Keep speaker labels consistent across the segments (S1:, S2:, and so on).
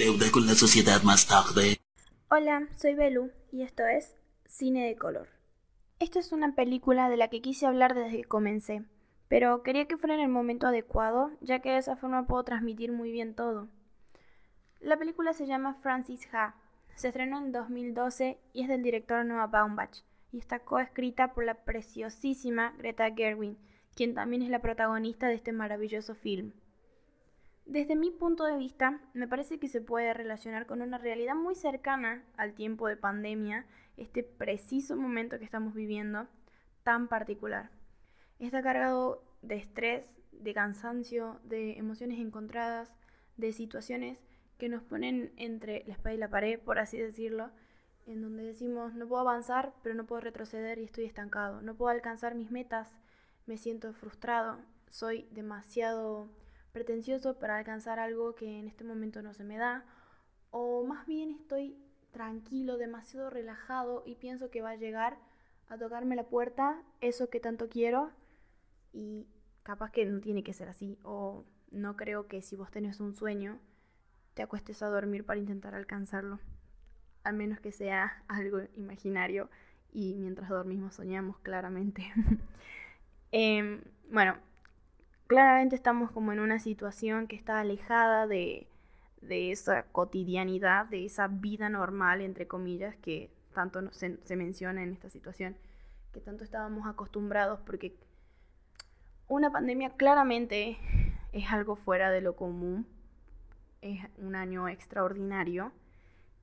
S1: deuda con la sociedad más tarde.
S2: Hola, soy Belu y esto es Cine de Color. Esta es una película de la que quise hablar desde que comencé, pero quería que fuera en el momento adecuado, ya que de esa forma puedo transmitir muy bien todo. La película se llama Francis Ha, se estrenó en 2012 y es del director Noah Baumbach y está coescrita por la preciosísima Greta Gerwin, quien también es la protagonista de este maravilloso film. Desde mi punto de vista, me parece que se puede relacionar con una realidad muy cercana al tiempo de pandemia, este preciso momento que estamos viviendo, tan particular. Está cargado de estrés, de cansancio, de emociones encontradas, de situaciones que nos ponen entre la espada y la pared, por así decirlo, en donde decimos, no puedo avanzar, pero no puedo retroceder y estoy estancado, no puedo alcanzar mis metas, me siento frustrado, soy demasiado pretencioso para alcanzar algo que en este momento no se me da, o más bien estoy tranquilo, demasiado relajado y pienso que va a llegar a tocarme la puerta eso que tanto quiero y capaz que no tiene que ser así, o no creo que si vos tenés un sueño, te acuestes a dormir para intentar alcanzarlo, a menos que sea algo imaginario y mientras dormimos soñamos claramente. Em, bueno, claramente estamos como en una situación que está alejada de, de esa cotidianidad, de esa vida normal, entre comillas, que tanto se, se menciona en esta situación, que tanto estábamos acostumbrados, porque una pandemia claramente es algo fuera de lo común, es un año extraordinario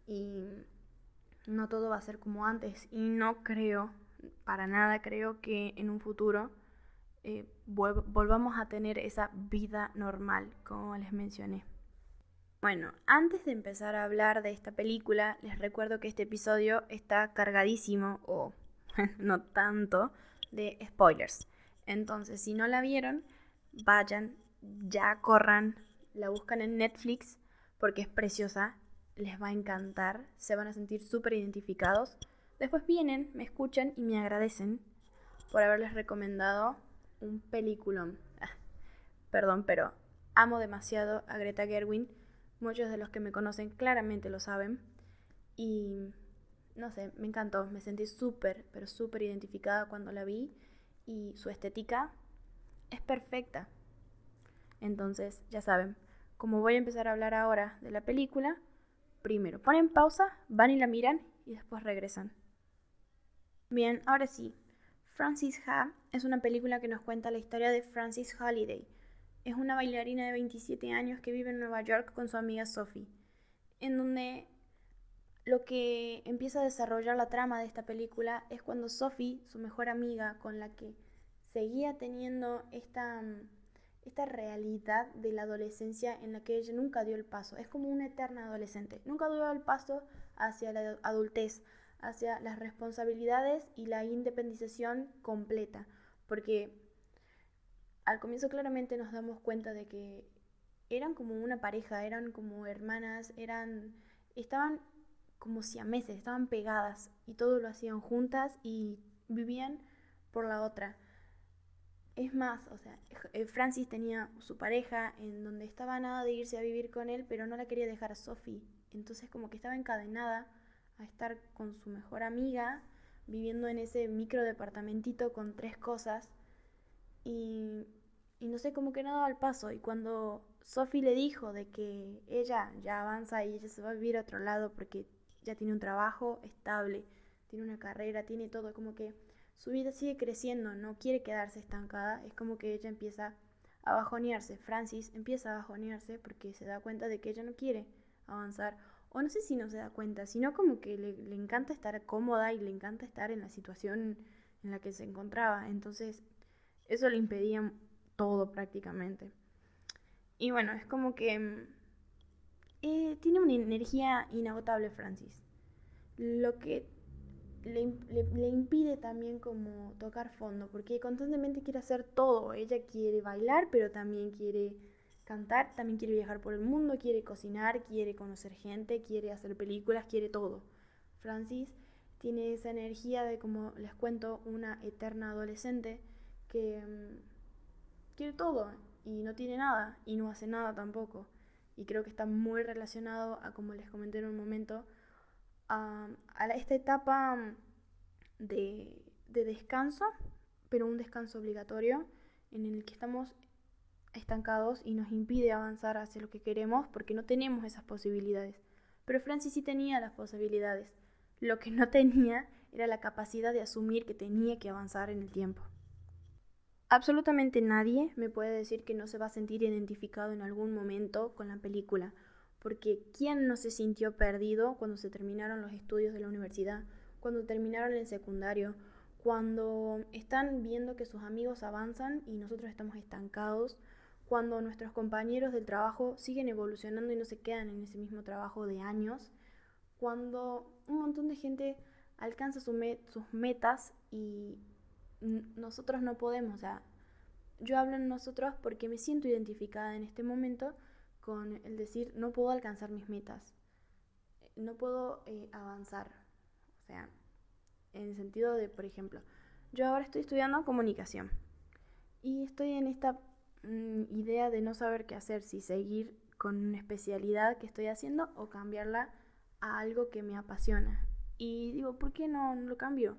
S2: y no todo va a ser como antes y no creo, para nada creo que en un futuro eh, volvamos a tener esa vida normal, como les mencioné. Bueno, antes de empezar a hablar de esta película, les recuerdo que este episodio está cargadísimo, o no tanto, de spoilers. Entonces, si no la vieron, vayan, ya corran, la buscan en Netflix porque es preciosa, les va a encantar, se van a sentir súper identificados. Después vienen, me escuchan y me agradecen por haberles recomendado un peliculón. Ah, perdón, pero amo demasiado a Greta Gerwin. Muchos de los que me conocen claramente lo saben. Y no sé, me encantó. Me sentí súper, pero súper identificada cuando la vi. Y su estética es perfecta. Entonces, ya saben, como voy a empezar a hablar ahora de la película, primero ponen pausa, van y la miran y después regresan. Bien, ahora sí. Francis Ha es una película que nos cuenta la historia de Francis Holiday. Es una bailarina de 27 años que vive en Nueva York con su amiga Sophie, en donde lo que empieza a desarrollar la trama de esta película es cuando Sophie, su mejor amiga con la que seguía teniendo esta esta realidad de la adolescencia en la que ella nunca dio el paso. Es como una eterna adolescente. Nunca dio el paso hacia la adultez, hacia las responsabilidades y la independización completa. Porque al comienzo claramente nos damos cuenta de que eran como una pareja, eran como hermanas, eran estaban como si a meses, estaban pegadas y todo lo hacían juntas y vivían por la otra. Es más, o sea, eh, Francis tenía su pareja en donde estaba nada de irse a vivir con él, pero no la quería dejar a Sophie. Entonces como que estaba encadenada a estar con su mejor amiga, viviendo en ese micro departamentito con tres cosas. Y, y no sé, como que no daba el paso. Y cuando Sophie le dijo de que ella ya avanza y ella se va a vivir a otro lado porque ya tiene un trabajo estable, tiene una carrera, tiene todo, como que su vida sigue creciendo, no quiere quedarse estancada, es como que ella empieza a bajonearse. Francis empieza a bajonearse porque se da cuenta de que ella no quiere avanzar. O no sé si no se da cuenta, sino como que le, le encanta estar cómoda y le encanta estar en la situación en la que se encontraba. Entonces, eso le impedía todo prácticamente. Y bueno, es como que mm, eh, tiene una energía inagotable Francis. Lo que le, impide también como tocar fondo, porque constantemente quiere hacer todo. Ella quiere bailar, pero también quiere cantar, también quiere viajar por el mundo, quiere cocinar, quiere conocer gente, quiere hacer películas, quiere todo. Francis tiene esa energía de, como les cuento, una eterna adolescente que mm, quiere todo y no tiene nada y no hace nada tampoco. y creo que está muy relacionado a, como les comenté en un momento, a, esta etapa de, de descanso, pero un descanso obligatorio en el que estamos estancados y nos impide avanzar hacia lo que queremos porque no tenemos esas posibilidades. Pero Francis sí tenía las posibilidades. Lo que no tenía era la capacidad de asumir que tenía que avanzar en el tiempo. Absolutamente nadie me puede decir que no se va a sentir identificado en algún momento con la película, porque ¿quién no se sintió perdido cuando se terminaron los estudios de la universidad, cuando terminaron el secundario, cuando están viendo que sus amigos avanzan y nosotros estamos estancados, cuando nuestros compañeros del trabajo siguen evolucionando y no se quedan en ese mismo trabajo de años, cuando un montón de gente alcanza sus metas y nosotros no podemos, o sea, yo hablo en nosotros porque me siento identificada en este momento con el decir no puedo alcanzar mis metas, no puedo eh, avanzar, o sea, en el sentido de, por ejemplo, yo ahora estoy estudiando comunicación y estoy en esta idea de no saber qué hacer, si seguir con una especialidad que estoy haciendo o cambiarla a algo que me apasiona. Y digo, ¿por qué no, no lo cambio?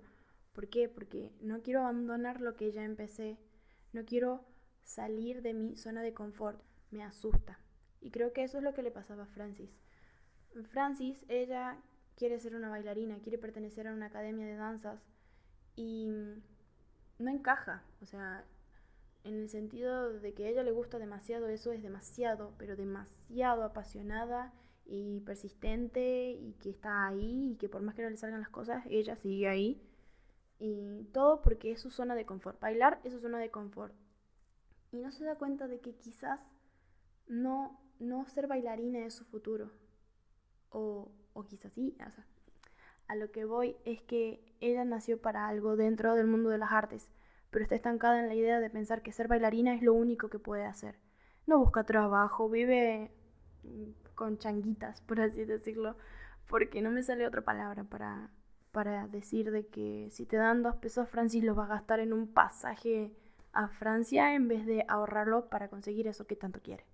S2: ¿Por qué? Porque no quiero abandonar lo que ya empecé, no quiero salir de mi zona de confort, me asusta. Y creo que eso es lo que le pasaba a Francis. Francis, ella quiere ser una bailarina, quiere pertenecer a una academia de danzas y no encaja, o sea, en el sentido de que a ella le gusta demasiado, eso es demasiado, pero demasiado apasionada y persistente y que está ahí y que por más que no le salgan las cosas, ella sigue ahí y todo porque es su zona de confort. Bailar es su zona de confort. Y no se da cuenta de que quizás no, no ser bailarina es su futuro. O, o quizás sí. A lo que voy es que ella nació para algo dentro del mundo de las artes, pero está estancada en la idea de pensar que ser bailarina es lo único que puede hacer. No busca trabajo, vive con changuitas, por así decirlo, porque no me sale otra palabra para, para decir de que si te dan dos pesos, Francis los va a gastar en un pasaje a Francia en vez de ahorrarlo para conseguir eso que tanto quiere.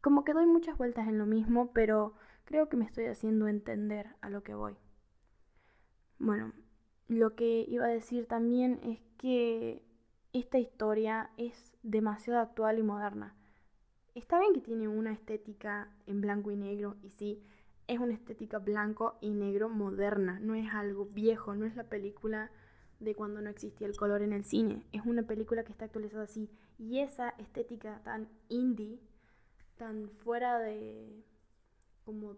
S2: Como que doy muchas vueltas en lo mismo, pero creo que me estoy haciendo entender a lo que voy. Bueno, lo que iba a decir también es que esta historia es demasiado actual y moderna. Está bien que tiene una estética en blanco y negro, y sí, es una estética blanco y negro moderna, no es algo viejo, no es la película de cuando no existía el color en el cine, es una película que está actualizada así. Y esa estética tan indie, tan fuera de... como...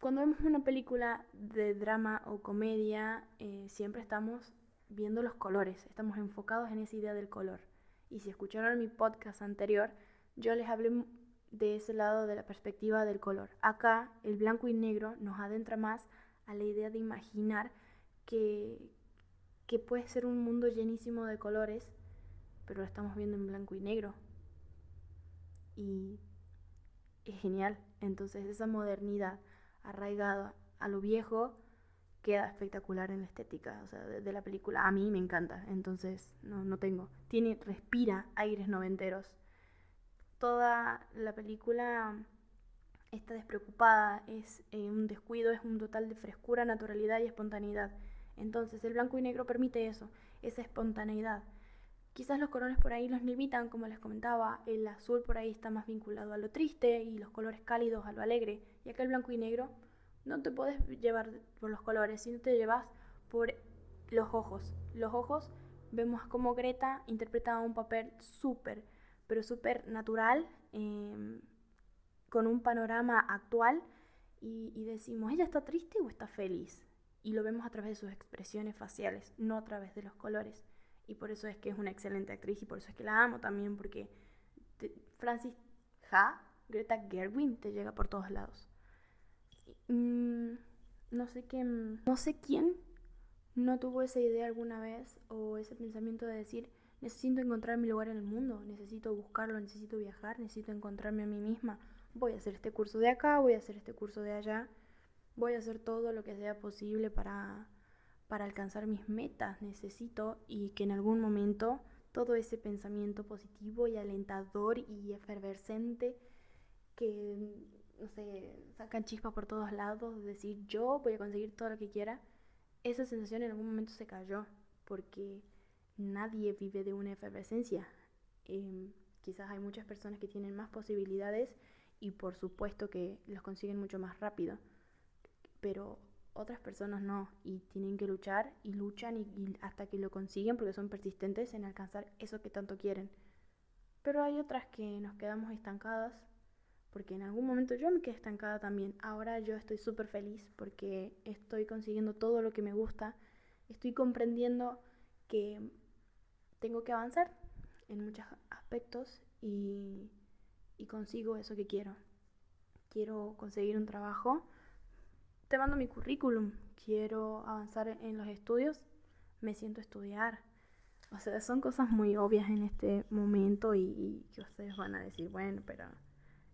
S2: Cuando vemos una película de drama o comedia, eh, siempre estamos viendo los colores, estamos enfocados en esa idea del color. Y si escucharon mi podcast anterior, yo les hablé de ese lado de la perspectiva del color. Acá el blanco y negro nos adentra más a la idea de imaginar que, que puede ser un mundo llenísimo de colores, pero lo estamos viendo en blanco y negro. Y es genial. Entonces esa modernidad arraigada a lo viejo queda espectacular en la estética o sea, de, la película. A mí me encanta, entonces no, no tengo. Tiene, respira aires noventeros toda la película está despreocupada, es eh, un descuido, es un total de frescura, naturalidad y espontaneidad. Entonces el blanco y negro permite eso, esa espontaneidad. Quizás los colores por ahí los limitan, como les comentaba, el azul por ahí está más vinculado a lo triste y los colores cálidos a lo alegre. Y acá el blanco y negro no te puedes llevar por los colores, sino te llevas por los ojos. Los ojos vemos como Greta interpreta un papel súper pero súper natural, em, con un panorama actual, y, y decimos, ¿ella está triste o está feliz? Y lo vemos a través de sus expresiones faciales, no a través de los colores. Y por eso es que es una excelente actriz y por eso es que la amo también, porque Francis Ha, Greta Gerwin, te llega por todos lados. Mm, no sé qué, no sé quién no tuvo esa idea alguna vez o ese pensamiento de decir, Necesito encontrar mi lugar en el mundo, necesito buscarlo, necesito viajar, necesito encontrarme a mí misma. Voy a hacer este curso de acá, voy a hacer este curso de allá, voy a hacer todo lo que sea posible para, para alcanzar mis metas. Necesito y que en algún momento todo ese pensamiento positivo y alentador y efervescente que, no sé, sacan chispas por todos lados, decir yo voy a conseguir todo lo que quiera, esa sensación en algún momento se cayó, porque nadie vive de una efervescencia. Em, quizás hay muchas personas que tienen más posibilidades y por supuesto que los consiguen mucho más rápido, pero otras personas no y tienen que luchar y luchan y, hasta que lo consiguen porque son persistentes en alcanzar eso que tanto quieren. Pero hay otras que nos quedamos estancadas porque en algún momento yo me quedé estancada también. Ahora yo estoy súper feliz porque estoy consiguiendo todo lo que me gusta. Estoy comprendiendo que tengo que avanzar en muchos aspectos y, y consigo eso que quiero. Quiero conseguir un trabajo. Te mando mi currículum. Quiero avanzar en los estudios. Me siento a estudiar. O sea, son cosas muy obvias en este momento y, y que ustedes van a decir, bueno, pero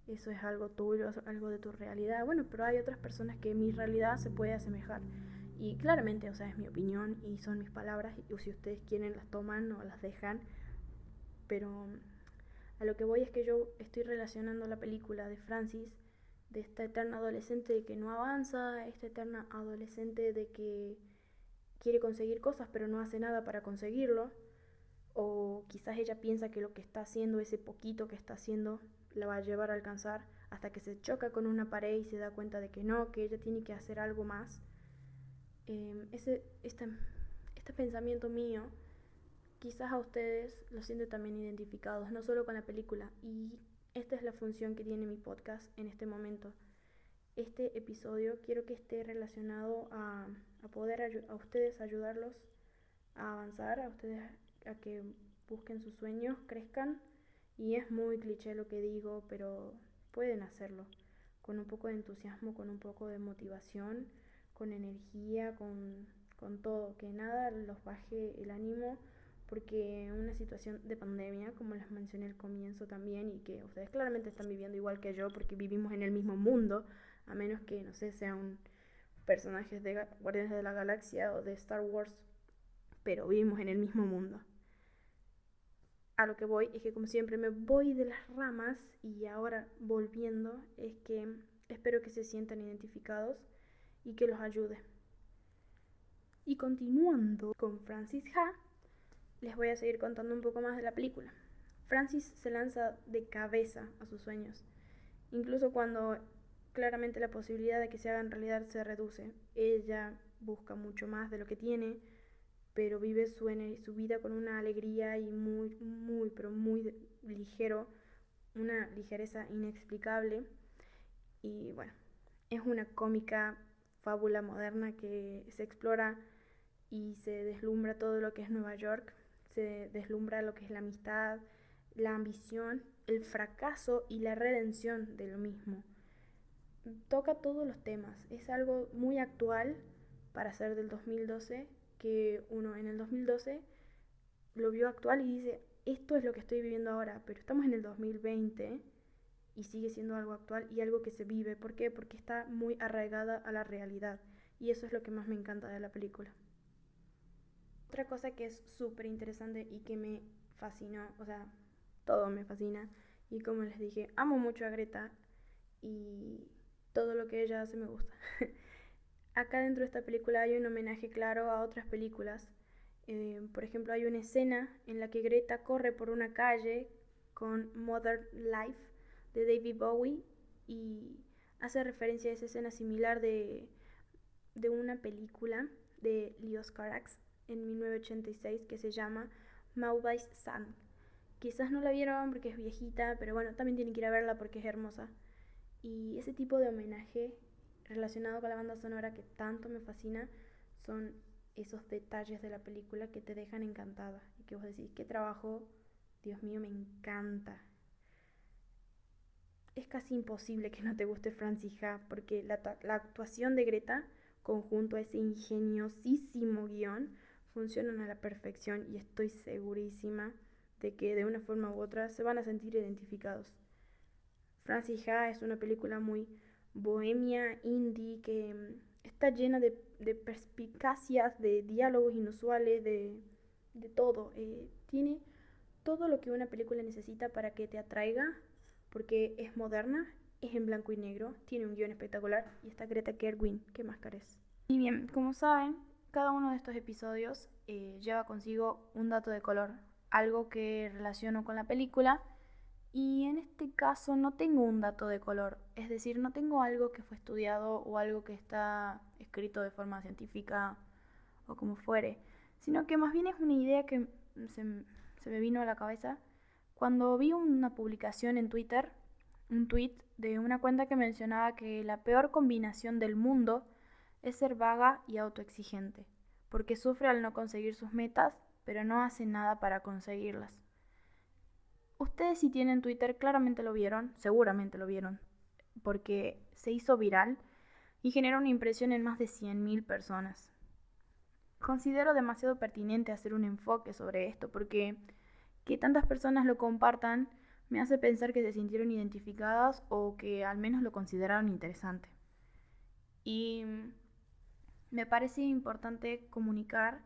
S2: eso es algo tuyo, algo de tu realidad. Bueno, pero hay otras personas que mi realidad se puede asemejar. Y claramente, o sea, es mi opinión y son mis palabras. Y si ustedes quieren, las toman o las dejan. Pero a lo que voy es que yo estoy relacionando la película de Francis, de esta eterna adolescente que no avanza, esta eterna adolescente de que quiere conseguir cosas pero no hace nada para conseguirlo. O quizás ella piensa que lo que está haciendo, ese poquito que está haciendo, la va a llevar a alcanzar hasta que se choca con una pared y se da cuenta de que no, que ella tiene que hacer algo más. Em, ese, este, este pensamiento mío, quizás a ustedes lo sienten también identificados, no solo con la película. Y esta es la función que tiene mi podcast en este momento. Este episodio quiero que esté relacionado a, a poder a ustedes ayudarlos a avanzar, a ustedes a que busquen sus sueños, crezcan. Y es muy cliché lo que digo, pero pueden hacerlo. Con un poco de entusiasmo, con un poco de motivación, con energía, con, con todo, que nada los baje el ánimo, porque una situación de pandemia, como les mencioné al comienzo también, y que ustedes claramente están viviendo igual que yo, porque vivimos en el mismo mundo, a menos que, no sé, sean personajes de Guardianes de la Galaxia o de Star Wars, pero vivimos en el mismo mundo a lo que voy es que como siempre me voy de las ramas y ahora volviendo es que espero que se sientan identificados y que los ayude. Y continuando con Francis Ha, les voy a seguir contando un poco más de la película. Francis se lanza de cabeza a sus sueños, incluso cuando claramente la posibilidad de que se hagan realidad se reduce. Ella busca mucho más de lo que tiene, pero vive su, su vida con una alegría y muy, muy, pero muy ligero, una ligereza inexplicable. Y bueno, es una cómica fábula moderna que se explora y se deslumbra todo lo que es Nueva York, se deslumbra lo que es la amistad, la ambición, el fracaso y la redención de lo mismo. Toca todos los temas, es algo muy actual para ser del 2012 que uno en el 2012 lo vio actual y dice, esto es lo que estoy viviendo ahora, pero estamos en el 2020 y sigue siendo algo actual y algo que se vive. ¿Por qué? Porque está muy arraigada a la realidad y eso es lo que más me encanta de la película. Otra cosa que es súper interesante y que me fascinó, o sea, todo me fascina y como les dije, amo mucho a Greta y todo lo que ella hace me gusta. Acá dentro de esta película hay un homenaje claro a otras películas. Eh, por ejemplo, hay una escena en la que Greta corre por una calle con Mother Life de David Bowie y hace referencia a esa escena similar de, de una película de Leos Carax en 1986 que se llama Maudai's Sun. Quizás no la vieron porque es viejita, pero bueno, también tienen que ir a verla porque es hermosa. Y ese tipo de homenaje relacionado con la banda sonora que tanto me fascina son esos detalles de la película que te dejan encantada y que vos decís, qué trabajo, Dios mío, me encanta. Es casi imposible que no te guste Francis Ha porque la, actuación de Greta, conjunto a ese ingeniosísimo guion, funcionan a la perfección y estoy segurísima de que de una forma u otra se van a sentir identificados. Francis Ha es una película muy bohemia indie que mm, está llena de, perspicacias, de diálogos inusuales, de, todo. Eh, tiene todo lo que una película necesita para que te atraiga, porque es moderna Es en blanco y negro, tiene un guion espectacular y está Greta Gerwin, ¿qué más? Y bien, como saben, cada uno de estos episodios eh, lleva consigo un dato de color, algo que relaciono con la película y en este caso no tengo un dato de color, es decir, no tengo algo que fue estudiado o algo que está escrito de forma científica o como fuere, sino que más bien es una idea que se, se me vino a la cabeza cuando vi una publicación en Twitter, un tweet de una cuenta que mencionaba que la peor combinación del mundo es ser vaga y autoexigente, porque sufre al no conseguir sus metas, pero no hace nada para conseguirlas. Ustedes si tienen Twitter claramente lo vieron, seguramente lo vieron, porque se hizo viral y generó una impresión en más de 100.000 personas. Considero demasiado pertinente hacer un enfoque sobre esto porque que tantas personas lo compartan me hace pensar que se sintieron identificadas o que al menos lo consideraron interesante. Y me parece importante comunicar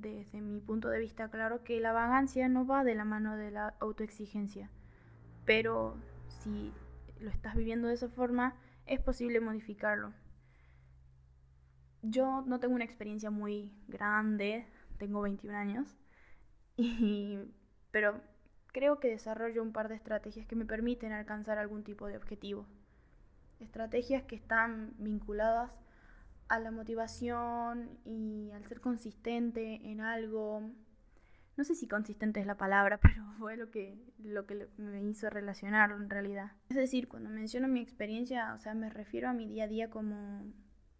S2: desde mi punto de vista claro que la vagancia no va de la mano de la autoexigencia, pero si lo estás viviendo de esa forma, es posible modificarlo. Yo no tengo una experiencia muy grande, tengo 21 años, pero creo que desarrollo un par de estrategias que me permiten alcanzar algún tipo de objetivo. Estrategias que están vinculadas a la motivación y al ser consistente en algo. No sé si consistente es la palabra, pero fue lo que, lo que me hizo relacionarlo en realidad. Es decir, cuando menciono mi experiencia, o sea, me refiero a mi día a día como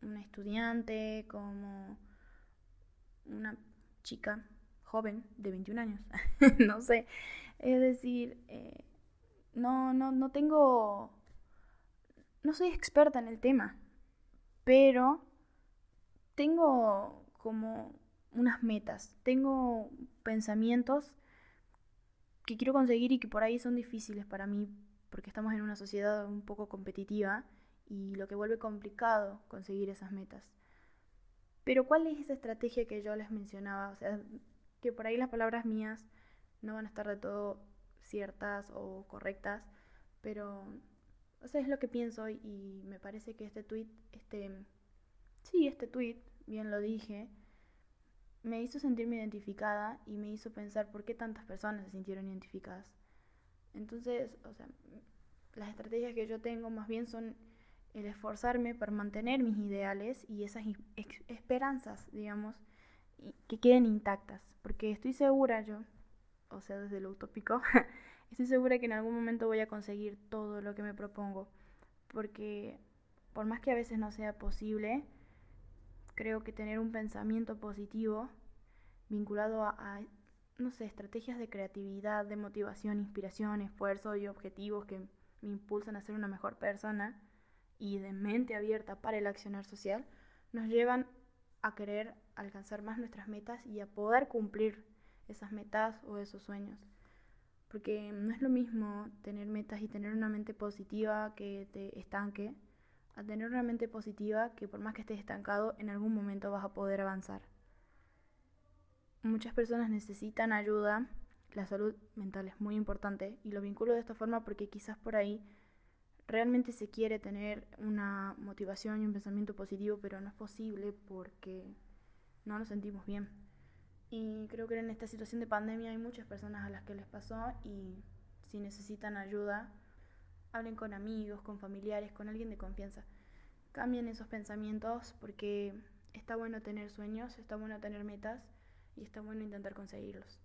S2: una estudiante, como una chica joven de 21 años, no sé. Es decir, eh, no, no, no tengo, no soy experta en el tema, pero tengo como unas metas, tengo pensamientos que quiero conseguir y que por ahí son difíciles para mí porque estamos en una sociedad un poco competitiva y lo que vuelve complicado conseguir esas metas. Pero ¿cuál es esa estrategia que yo les mencionaba? O sea, que por ahí las palabras mías no van a estar de todo ciertas o correctas, pero o sea, es lo que pienso y me parece que este tweet, este sí, este tweet bien lo dije, me hizo sentirme identificada y me hizo pensar por qué tantas personas se sintieron identificadas. Entonces, las estrategias que yo tengo más bien son el esforzarme por mantener mis ideales y esas esperanzas, digamos, que queden intactas. Porque estoy segura yo, o sea, desde lo utópico, estoy segura que en algún momento voy a conseguir todo lo que me propongo. Porque por más que a veces no sea posible, creo que tener un pensamiento positivo vinculado a, no sé, estrategias de creatividad, de motivación, inspiración, esfuerzo y objetivos que me impulsan a ser una mejor persona y de mente abierta para el accionar social, nos llevan a querer alcanzar más nuestras metas y a poder cumplir esas metas o esos sueños. Porque no es lo mismo tener metas y tener una mente positiva que te estanque a tener una mente positiva que por más que estés estancado, en algún momento vas a poder avanzar. Muchas personas necesitan ayuda, la salud mental es muy importante y lo vinculo de esta forma porque quizás por ahí realmente se quiere tener una motivación y un pensamiento positivo, pero no es posible porque no nos sentimos bien. Y creo que en esta situación de pandemia hay muchas personas a las que les pasó y si necesitan ayuda, hablen con amigos, con familiares, con alguien de confianza. Cambien esos pensamientos porque está bueno tener sueños, está bueno tener metas y está bueno intentar conseguirlos.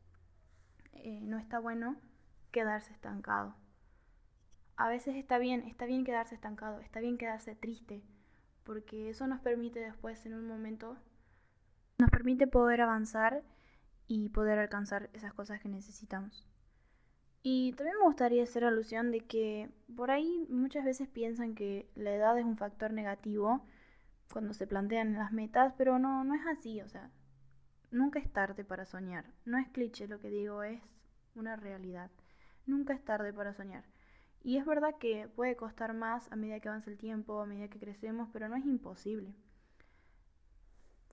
S2: Eh, no está bueno quedarse estancado. A veces está bien, está bien quedarse estancado, está bien quedarse triste, porque eso nos permite después en un momento, nos permite poder avanzar y poder alcanzar esas cosas que necesitamos. Y también me gustaría hacer alusión de que por ahí muchas veces piensan que la edad es un factor negativo cuando se plantean las metas, pero no, no es así, o sea, nunca es tarde para soñar. No es cliché lo que digo, es una realidad. Nunca es tarde para soñar. Y es verdad que puede costar más a medida que avanza el tiempo, a medida que crecemos, pero no es imposible.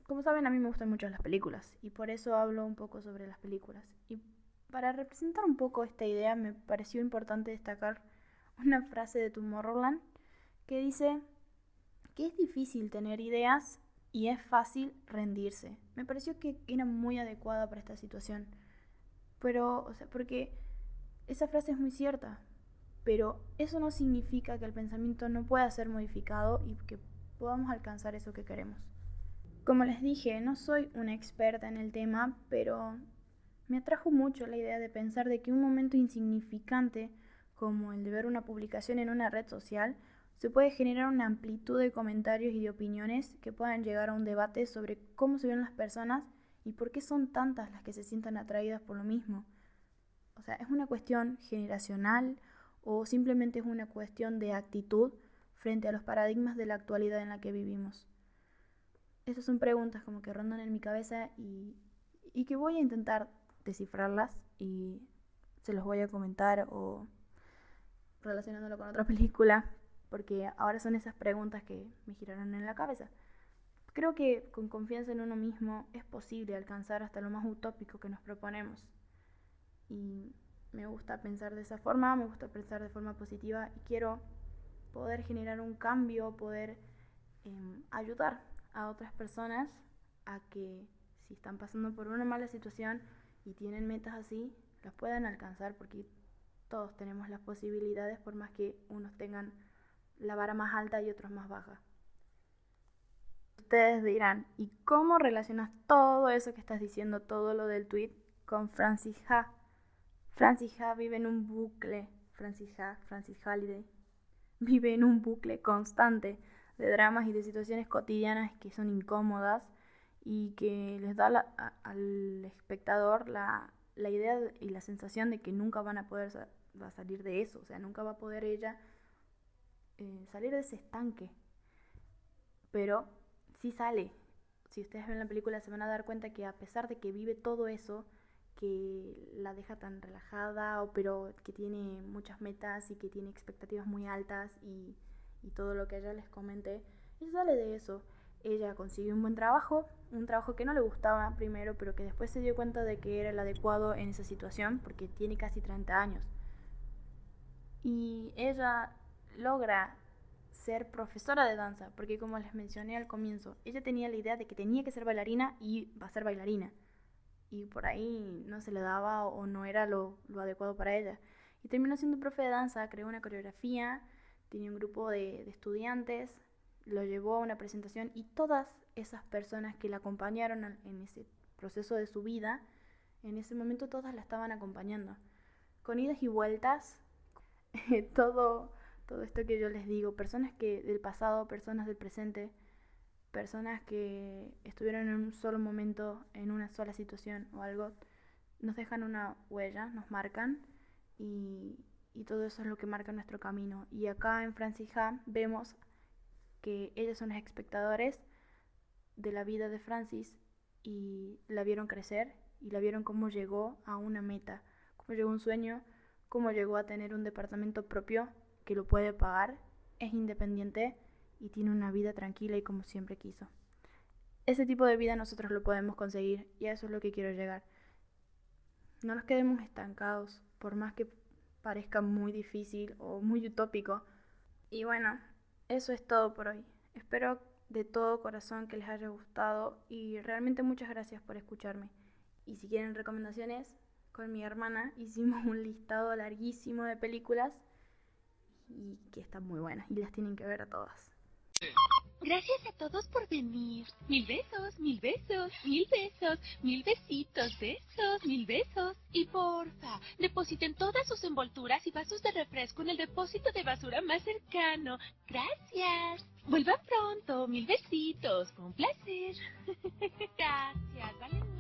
S2: Como saben, a mí me gustan mucho las películas y por eso hablo un poco sobre las películas. Para representar un poco esta idea me pareció importante destacar una frase de Tomorrowland que dice que es difícil tener ideas y es fácil rendirse. Me pareció que era muy adecuada para esta situación. Pero, o sea, porque esa frase es muy cierta, pero eso no significa que el pensamiento no pueda ser modificado y que podamos alcanzar eso que queremos. Como les dije, no soy una experta en el tema, pero me atrajo mucho la idea de pensar de que un momento insignificante como el de ver una publicación en una red social se puede generar una amplitud de comentarios y de opiniones que puedan llegar a un debate sobre cómo se ven las personas y por qué son tantas las que se sientan atraídas por lo mismo. O sea, ¿es una cuestión generacional o simplemente es una cuestión de actitud frente a los paradigmas de la actualidad en la que vivimos? Estas son preguntas como que rondan en mi cabeza y, y que voy a intentar descifrarlas y se los voy a comentar o relacionándolo con otra película, porque ahora son esas preguntas que me giraron en la cabeza. Creo que con confianza en uno mismo es posible alcanzar hasta lo más utópico que nos proponemos. Y me gusta pensar de esa forma, me gusta pensar de forma positiva y quiero poder generar un cambio, poder em, ayudar a otras personas a que si están pasando por una mala situación y tienen metas así, las puedan alcanzar porque todos tenemos las posibilidades por más que unos tengan la vara más alta y otros más baja. Ustedes dirán, ¿y cómo relacionas todo eso que estás diciendo, todo lo del tweet, con Francis Ha? Francis Ha vive en un bucle, Francis Ha, Francis Halliday, vive en un bucle constante de dramas y de situaciones cotidianas que son incómodas y que les da al espectador la, la, idea y la sensación de que nunca van a poder va a salir de eso, o sea, nunca va a poder ella eh, salir de ese estanque. Pero sí sale. Si ustedes ven la película se van a dar cuenta que a pesar de que vive todo eso, que la deja tan relajada, o, pero que tiene muchas metas y que tiene expectativas muy altas y, y todo lo que ella les comenté, ella sale de eso. Ella consiguió un buen trabajo, un trabajo que no le gustaba primero, pero que después se dio cuenta de que era el adecuado en esa situación, porque tiene casi 30 años y ella logra ser profesora de danza, porque como les mencioné al comienzo, ella tenía la idea de que tenía que ser bailarina y va a ser bailarina. Y por ahí no se le daba o no era lo, adecuado para ella. Y terminó siendo profe de danza, creó una coreografía, tenía un grupo de estudiantes, lo llevó a una presentación y todas esas personas que la acompañaron en ese proceso de su vida, en ese momento todas la estaban acompañando. Con idas y vueltas, todo, todo esto que yo les digo, personas que del pasado, personas del presente, personas que estuvieron en un solo momento, en una sola situación o algo, nos dejan una huella, nos marcan y, y todo eso es lo que marca nuestro camino. Y acá en Francis Ha vemos que ellos son los espectadores de la vida de Francis y la vieron crecer y la vieron cómo llegó a una meta, cómo llegó a un sueño, cómo llegó a tener un departamento propio que lo puede pagar, es independiente y tiene una vida tranquila y como siempre quiso. Ese tipo de vida nosotros lo podemos conseguir y a eso es lo que quiero llegar. No nos quedemos estancados, por más que parezca muy difícil o muy utópico. Y bueno, eso es todo por hoy. Espero de todo corazón que les haya gustado y realmente muchas gracias por escucharme. Y si quieren recomendaciones, con mi hermana hicimos un listado larguísimo de películas y que están muy buenas y las tienen que ver a todas.
S3: Gracias a todos por venir. Mil besos, mil besos, mil besos, mil besitos, besos, mil besos. Y porfa, depositen todas sus envolturas y vasos de refresco en el depósito de basura más cercano. Gracias. Vuelvan pronto, mil besitos, con placer. Gracias, vale